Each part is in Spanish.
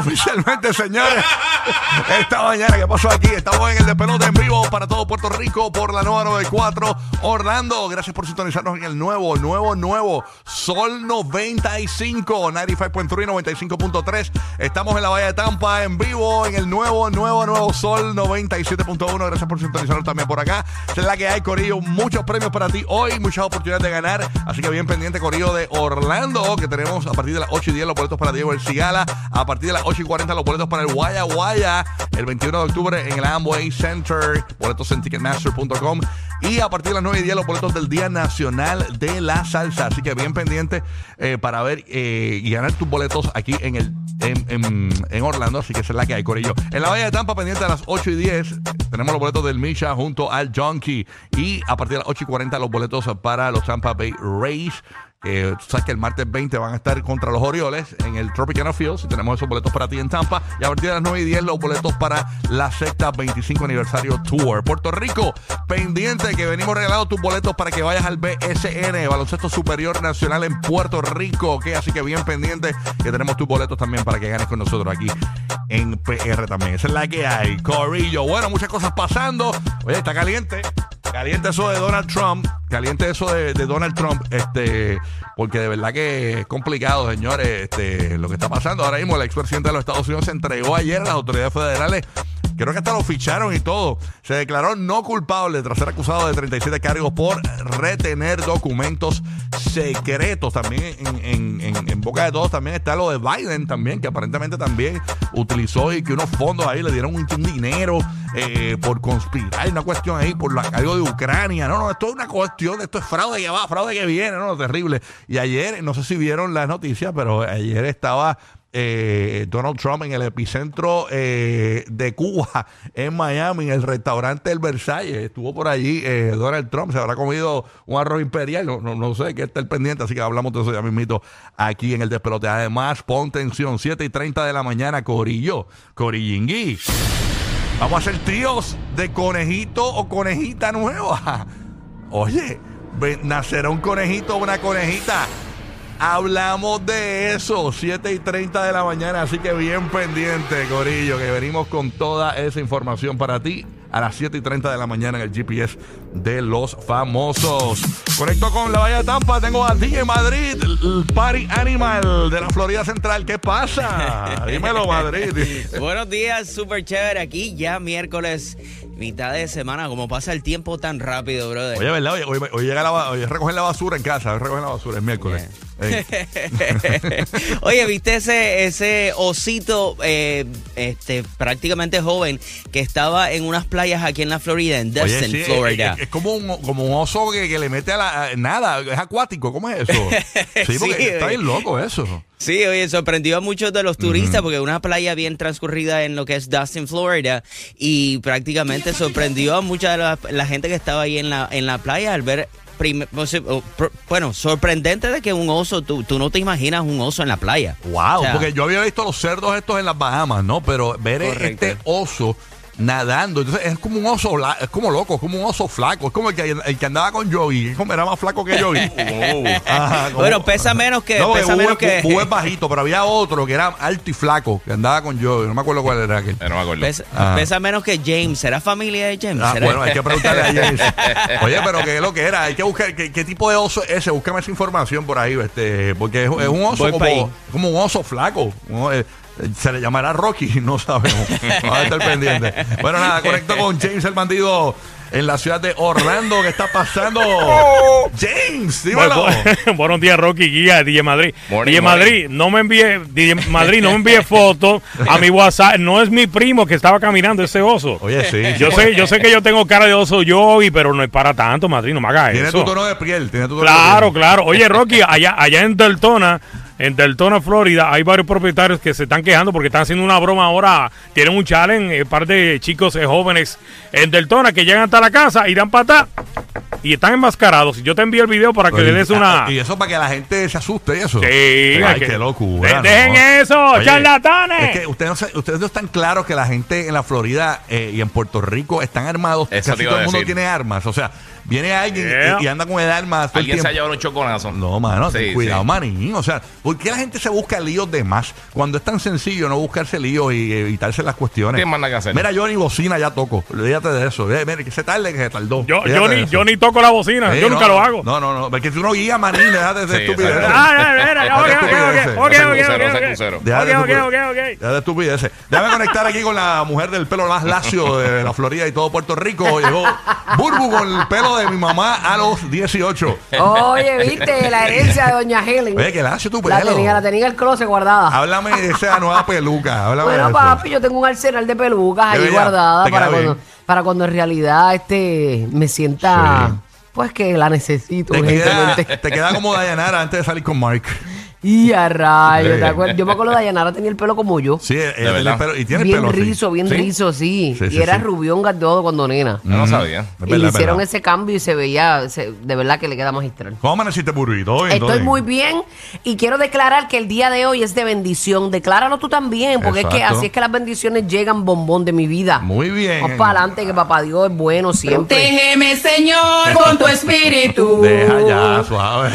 Oficialmente, señores. Esta mañana, ¿qué pasó aquí? Estamos en el despelote en vivo para todo Puerto Rico por la nueva 94. Orlando, gracias por sintonizarnos en el nuevo, nuevo, nuevo Sol 95, 95.3, 95.3. Estamos en la Bahía de Tampa en vivo en el nuevo, nuevo, nuevo Sol 97.1. Gracias por sintonizarnos también por acá. Es la que hay, Corillo. Muchos premios para ti hoy, muchas oportunidades de ganar. Así que bien pendiente, Corillo de Orlando, que tenemos a partir de las 8 y 10 los boletos para Diego El Cigala. A partir de las 8 y 40 los boletos para el Guaya Guaya. El 21 de octubre en el Amway Center. Boletos en ticketmaster.com. Y a partir de las 9 y 10 los boletos del Día Nacional de la Salsa. Así que bien pendiente eh, para ver eh, y ganar tus boletos aquí en el en, en- en Orlando. Así que es la que hay, Corillo. En la Bahía de Tampa, pendiente a las 8 y 10, tenemos los boletos del Misha junto al Junkie. Y a partir de las 8 y 40 los boletos para los Tampa Bay Rays. Que tú sabes que el martes 20 van a estar contra los Orioles en el Tropicana Field. Si tenemos esos boletos para ti en Tampa. Y a partir de las 9 y 10, los boletos para la sexta 25 aniversario tour. Puerto Rico, pendiente que venimos regalando tus boletos para que vayas al BSN, Baloncesto Superior Nacional en Puerto Rico. Ok, así que bien pendiente que tenemos tus boletos también para que ganes con nosotros aquí en PR también. Esa es la que hay. Corillo. Bueno, muchas cosas pasando. Oye, está caliente. Caliente eso de Donald Trump. Caliente eso de, Donald Trump. Este, porque de verdad que es complicado, señores. Este, lo que está pasando ahora mismo, el expresidente de los Estados Unidos se entregó ayer a las autoridades federales. Creo que hasta lo ficharon y todo. Se declaró no culpable tras ser acusado de 37 cargos por retener documentos secretos. También en, boca de todos también está lo de Biden también, que aparentemente también utilizó y que unos fondos ahí le dieron un dinero eh, por conspirar. Hay una cuestión ahí por la, algo de Ucrania. No, no, esto es una cuestión, esto es fraude que va, fraude que viene, no, terrible. Y ayer, no sé si vieron las noticias, pero ayer estaba eh, Donald Trump en el epicentro eh, de Cuba, en Miami, en el restaurante El Versalles. Estuvo por allí eh, Donald Trump, se habrá comido un arroz imperial, no, sé, que está el pendiente, así que hablamos de eso ya mismito aquí en el despelote. Además, pon tensión, 7 y 30 de la mañana, Corillo, Corillingui. Vamos a hacer tríos de conejito o conejita nueva. Oye, nacerá un conejito o una conejita. Hablamos de eso, 7 y 30 de la mañana, así que bien pendiente, Corillo, que venimos con toda esa información para ti a las 7 y 30 de la mañana en el GPS de los famosos. Conecto con la Bahía de Tampa, tengo a DJ Madrid, el party animal de la Florida Central. ¿Qué pasa? Dímelo, Madrid. Buenos días, súper chévere. Aquí ya miércoles, mitad de semana. Como pasa el tiempo tan rápido, brother. Oye, ¿verdad? Hoy, hoy, hoy llega la, hoy recogen la basura en casa, hoy recogen la basura, es miércoles. Oye, ¿viste ese, ese osito eh, este, prácticamente joven que estaba en unas playas aquí en la Florida, en Oye, Destin, sí, Florida? Es, es como, un, como un oso que, que le mete a la. a- nada, es acuático, ¿cómo es eso? Sí, porque Sí, está bien loco eso. Sí, oye, sorprendió a muchos de los turistas porque una playa bien transcurrida en lo que es Dustin, Florida, y prácticamente sorprendió a mucha de la, la gente que estaba ahí en la, en la playa al ver, bueno, sorprendente de que un oso, tú, tú no te imaginas un oso en la playa. Wow, O sea, porque yo había visto los cerdos estos en las Bahamas, ¿no? Pero ver Correcto. este oso nadando, entonces es como un oso, es como loco, es como un oso flaco, es como el que, el que andaba con Joey, es como era más flaco que Joey. Ajá, como- Bueno, pesa menos que- No, pesa menos que- es bajito, pero había otro que era alto y flaco, que andaba con Joey, no me acuerdo cuál era aquel. No me acuerdo. Pesa, pesa menos que James. ¿Será familia de James? Ah, bueno, hay que preguntarle a James. Oye, pero ¿qué es lo que era? Hay que buscar qué, qué tipo de oso es ese. Búscame esa información por ahí, este, porque es, es un oso como, como un oso flaco. Un- eh, se le llamará Rocky, no sabemos. Vamos a estar pendiente. Bueno, nada, conecto con James el bandido en la ciudad de Orlando. ¿Qué está pasando? James, dímelo. Bu- Buenos días, Rocky Guía, DJ Madrid. Morning, DJ morning. Madrid, no me envíe, DJ Madrid, no me envíe fotos a mi WhatsApp. No es mi primo que estaba caminando ese oso. Oye, sí. Yo sé, yo sé que yo tengo cara de oso yo, pero no es para tanto, Madrid, no me hagas Tiene eso. tu tono de piel. Tiene tu tono Claro, de piel. claro. Oye, Rocky, allá, allá en Deltona, en Deltona, Florida, hay varios propietarios que se están quejando porque están haciendo una broma ahora. Tienen un challenge, eh, par de chicos eh, jóvenes en Deltona que llegan hasta la casa y dan patada y están enmascarados. Yo te envío el video para que Oye, le des una. Y eso para que la gente se asuste y eso. Sí, Ay, que- qué locura. De- dejen eso, Oye, charlatanes. Es que ustedes no, se- ustedes no están claros que la gente en la Florida eh, y en Puerto Rico están armados. Eso Casi todo el mundo tiene armas. O sea, viene alguien y- Yeah. y, anda con el arma todo el Alguien se ha llevado un choconazo. No, mano, Sí, cuidado, sí. manín. O sea, ¿por qué la gente se busca líos de más? Cuando es tan sencillo no buscarse líos y evitarse las cuestiones. Más nada que hacer. Mira, yo ni bocina ya toco. Olvídate de eso. Eh, Mira, que se tarde, que se tardó. Yo, ni, eso. yo ni toco la bocina, Sí, yo no, nunca lo hago. No, no, no. Porque tú no guías, manín, déjate de estupideces. Ah, mira, ok, de ok, ok, ok, ok, ok, de estupideces. Déjame conectar aquí con la mujer del pelo más lacio de la Florida y todo Puerto Rico. Llegó Burbu con el pelo de mi mamá a los 18. Oye, viste, la herencia de Doña Helen. Oye, que lacio tu pelo. La tenía, la tenía en el closet guardada. Háblame de esa nueva peluca. Háblame de Bueno, eso. papi, yo tengo un arsenal de pelucas ahí bella. guardada para cuando, para cuando en realidad este me sienta Sí. pues que la necesito Te queda, te queda como Dayanara antes de salir con Mark. Y a rayos, Sí. ¿te acuerdas? Yo me acuerdo de Dayanara tenía el pelo como yo. Sí, ella tiene verdad. el pelo- y tiene el bien pelo así. rizo, bien ¿Sí? rizo, sí. Sí, y sí, era sí. rubión todo cuando nena. No sabía. Es y verdad, le es hicieron verdad. ese cambio y se veía, se- de verdad que le queda magistral. ¿Cómo amaneciste, Burbu? ¿Todo bien? ¿Todo Estoy bien? muy bien y quiero declarar que el día de hoy es de bendición. Decláralo tú también, porque es que Exacto. así es que las bendiciones llegan bombón de mi vida. Muy bien. Vamos para adelante, que papá Dios es bueno siempre. Protégeme, Señor, con tu espíritu. Deja ya, suave.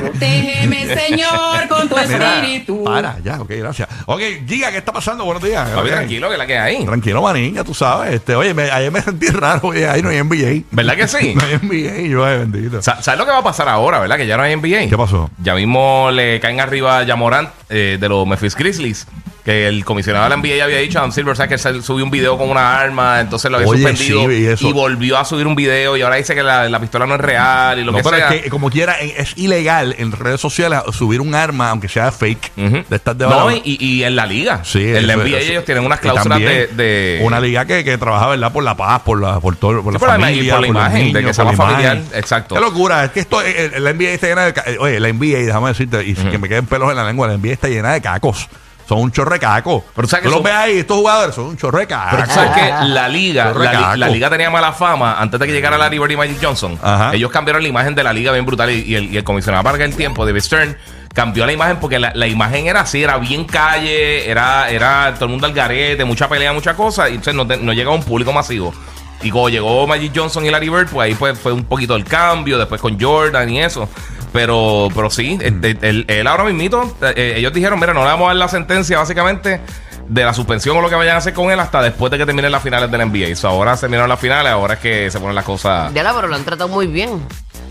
Protégeme, Señor, con tu Mira, espíritu. para, ya, ok, gracias. Ok, Giga, ¿qué está pasando? Buenos días. Papi, Ok. tranquilo, que la que hay. Tranquilo, manín, ya tú sabes. Este, oye, me- ayer me sentí raro, oye, ahí no hay NBA. ¿Verdad que sí? No hay NBA, yo, ay, bendito. Sa- ¿Sabes lo que va a pasar ahora, verdad? Que ya no hay NBA. ¿Qué pasó? Ya mismo le caen arriba a Jamorant eh, de los Memphis Grizzlies. Que el comisionado de la NBA había dicho, Adam Silver, ¿sabes? Que él subió un video con una arma, entonces lo había Oye, suspendido. sí, vi eso. y volvió a subir un video y ahora dice que la, la pistola no es real y lo no, que pero sea. es que, como quiera, es ilegal en redes sociales subir un arma, aunque sea fake, de estas de no, y, y- y en la liga. Sí, en la NBA eso- ellos tienen unas y cláusulas de, de- Una liga que, que trabaja, ¿verdad? Por la paz, por la, por todo, por Sí, la por la y familia, por la imagen, de que sea más la familiar. imagen. Exacto. Qué locura, es que esto, el, el NBA está llena de... ca- Oye, la NBA, déjame decirte, y que me queden pelos en la lengua, la NBA está llena de cacos. Son un chorre caco. Pero sabes que Tú los son- ves ahí, estos jugadores son un chorre caco. Pero tú sabes que la liga, Corre la, li- caco. la liga tenía mala fama antes de que llegara Larry Bird y Magic Johnson. Ajá. Ellos cambiaron la imagen de la liga bien brutal y, y el, y el comisionado para aquel tiempo, David Stern, cambió la imagen porque la, la imagen era así, era bien calle, era, era todo el mundo al garete, mucha pelea, mucha cosa, y entonces no, te- no llegaba a un público masivo. Y cuando llegó Magic Johnson y Larry Bird, pues ahí pues, fue un poquito el cambio, después con Jordan y eso. Pero, pero sí, Mm. él, él- él ahora mismito, eh, ellos dijeron, mira, no le vamos a dar la sentencia básicamente de la suspensión o lo que vayan a hacer con él hasta después de que terminen las finales del NBA. So, ahora terminaron las finales, ahora es que se ponen las cosas... Ya la, pero lo han tratado muy bien.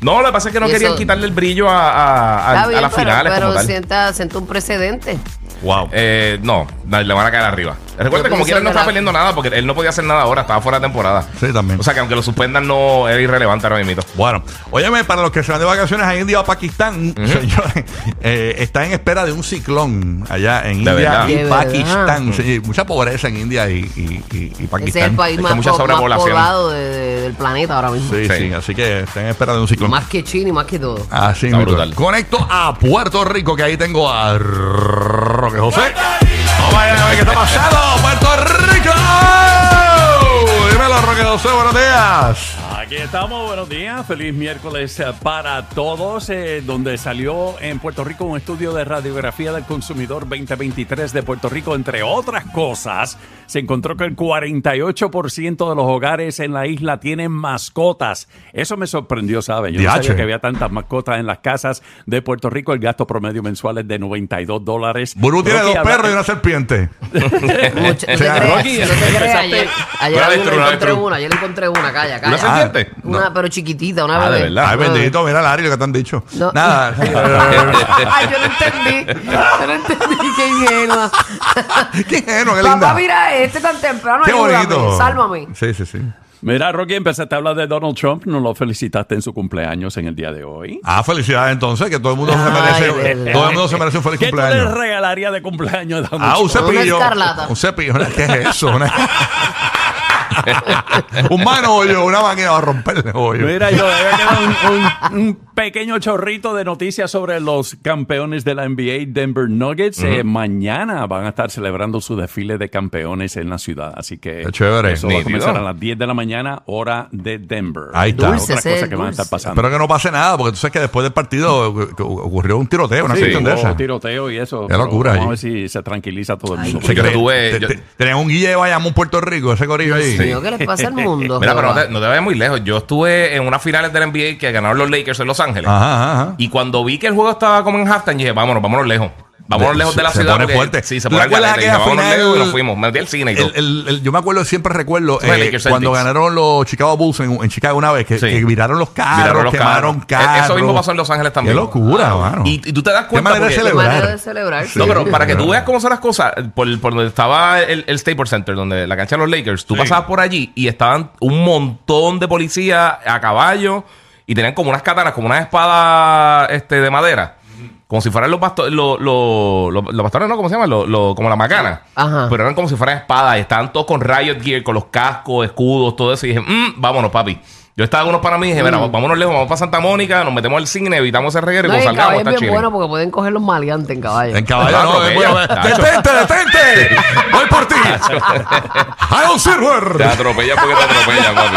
No, lo que pasa es que no querían eso- quitarle el brillo a, a- a- las pero, finales pero como tal. sienta, sienta un precedente. Wow. Eh, no, le van a caer arriba. Recuerda, como quiera, él no está peleando nada porque él no podía hacer nada ahora, estaba fuera de temporada. Sí, también. O sea que aunque lo suspendan, no era irrelevante ahora mismo. Bueno, óyeme, para los que se van de vacaciones a India o Pakistán, señores, eh, está en espera de un ciclón allá en De India verdad. y De verdad. Pakistán. Sí, mucha pobreza en India y, y- y- y Pakistán. Ese es el país más, mucha poblado de- de- del planeta ahora mismo. Sí, sí, Sí. así que está en espera de un ciclón. Más que China y más que todo. Así brutal. Conecto a Puerto Rico, que ahí tengo a Roque José. Ver qué está pasando, Puerto Rico. Dímelo, Roque José, buenos días. Aquí estamos, buenos días, feliz miércoles para todos, eh, donde salió en Puerto Rico un estudio de radiografía del consumidor 2023 de Puerto Rico, entre otras cosas, se encontró que el 48% de los hogares en la isla tienen mascotas. Eso me sorprendió, ¿sabes? Yo no sabía que había tantas mascotas en las casas de Puerto Rico, el gasto promedio mensual es de 92 dólares. Burú tiene dos perros y una serpiente. Mucho- no te O sea, creas, Rocky, no te creas, empezaste- ayer, encontré una, ayer le encontré una, calla, ¿Una calla. Una, pero chiquitita, una Ah, de bebé. verdad. Ay, Una bebé. bendito, mira, Larry, lo que te han dicho. No. Nada. Ay, yo no entendí. Yo no entendí, qué ingenua. Qué ingenuo, qué linda. Papá, mira este tan temprano. Qué ayúdame, bonito. Sálvame. Sí, sí, sí. Mira, Rocky, empezaste a hablar de Donald Trump, nos lo felicitaste en su cumpleaños en el día de hoy. Ah, felicidades entonces, que todo el mundo se Ay, merece, verdad. todo el mundo se merece un feliz ¿Qué tú le cumpleaños. regalarías de cumpleaños a Donald Ah, un Trump? Una cepillo. escarlata. Un cepillo. ¿Qué es eso? Una- un manollo, una máquina va a romper el hoyo. Mira, yo un, un- un pequeño chorrito de noticias sobre los campeones de la NBA, Denver Nuggets. Eh, mañana van a estar celebrando su desfile de campeones en la ciudad. Así que Qué chévere. eso va a Nítido. comenzar a las 10 de la mañana, hora de Denver. Ahí está. Dulce, ese cosas que van a dulce. estar pasando. Espero que no pase nada, porque tú sabes que después del partido eh, que ocurrió un tiroteo, una Sí, cuestión de hubo tiroteo y eso. Qué pero locura Vamos a ver si se tranquiliza todo el mundo. Yo cree- tuve- te- yo- te- Tenían un Guille de Bayamón, Puerto Rico, ese corillo ahí. Dios mío, ¿qué les pasa al mundo? Mira, pero no te, no te vayas muy lejos. Yo estuve en unas finales del NBA que ganaron los Lakers en Los Ángeles. Ajá, ajá, ajá. Y cuando vi que el juego estaba como en halftime, dije, vámonos, vámonos lejos. Vámonos lejos de la Se ciudad. pone porque- fuerte. Sí, se ¿Tú pone te acuerdas caliente. aquella Dije, vámonos final? lejos y nos fuimos. Me metí al cine y todo. El- el- el- yo me acuerdo, siempre recuerdo eh, cuando ganaron los Chicago Bulls en, en Chicago una vez, que, Sí. que viraron los carros, Miraron los quemaron carros. carros. Eso mismo pasó en Los Ángeles también. Qué locura, mano. Y, y tú te das Qué cuenta manera de porque- Qué celebrar. manera de celebrar. No, pero para que tú veas cómo son las cosas, por, por donde estaba el, el Staples Center, donde la cancha de los Lakers, tú pasabas por allí y estaban un montón de policías a caballo y tenían como unas katanas, como unas espadas este, de madera. Como si fueran los pastores, los, los, los- los pastores, ¿no? ¿Cómo se llaman? Los- los- como la macana. Ajá. Pero eran como si fueran espadas. Estaban todos con riot gear, con los cascos, escudos, todo eso. Y dije, "Mm, vámonos, papi. Yo estaba con unos para mí y dije, mira, vámonos lejos, vamos para Santa Mónica, nos metemos al cine, evitamos ese reguero y No, y salgamos es bien bueno porque pueden coger los maleantes en caballo. En caballo, no. ¡Detente, detente! ¡Voy por ti! ¡Hago Silver! Te atropella porque te atropella, papi.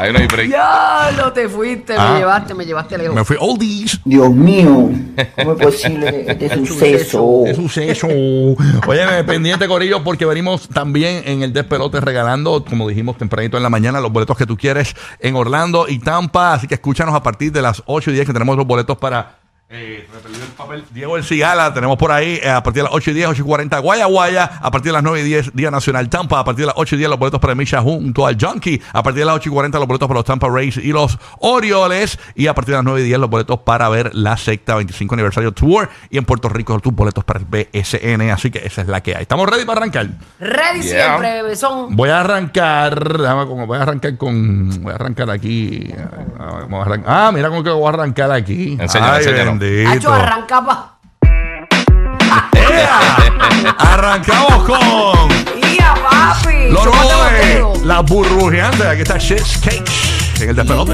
Ahí no hay break. Ya lo te fuiste, Ah. me llevaste, me llevaste lejos. Me fui oldies. Dios mío, ¿cómo es posible este suceso? Qué suceso. Oye, pendiente, Corillo, porque venimos también en el despelote regalando, como dijimos tempranito en la mañana, los boletos que tú quieres en Orlando y Tampa. Así que escúchanos a partir de las 8 y 10 que tenemos los boletos para. Eh, repetir el papel. Diego El Cigala, tenemos por ahí eh, a partir de las 8 y 10, 8 y 40, Guaya Guaya, a partir de las 9 y 10, Día Nacional Tampa, a partir de las 8 y 10, los boletos para Misha junto al Junkie, a partir de las 8 y 40, los boletos para los Tampa Rays y los Orioles, y a partir de las 9 y 10, los boletos para ver la secta 25 aniversario tour, y en Puerto Rico, tus boletos para el BSN, así que esa es la que hay. ¿Estamos ready para arrancar? Ready Yeah. siempre, besón. Voy a arrancar, déjame como voy a arrancar con, voy a arrancar aquí. Ah, vamos a arran- Ah, mira cómo que voy a arrancar aquí. Enséñalo, Ay, enséñalo. Bendito. Hacho, arranca pa. ¡Ea! Arrancamos con ¡Ya, papi! los de dedos. las burbujeantes. Aquí está Shit's Cake en el despelote.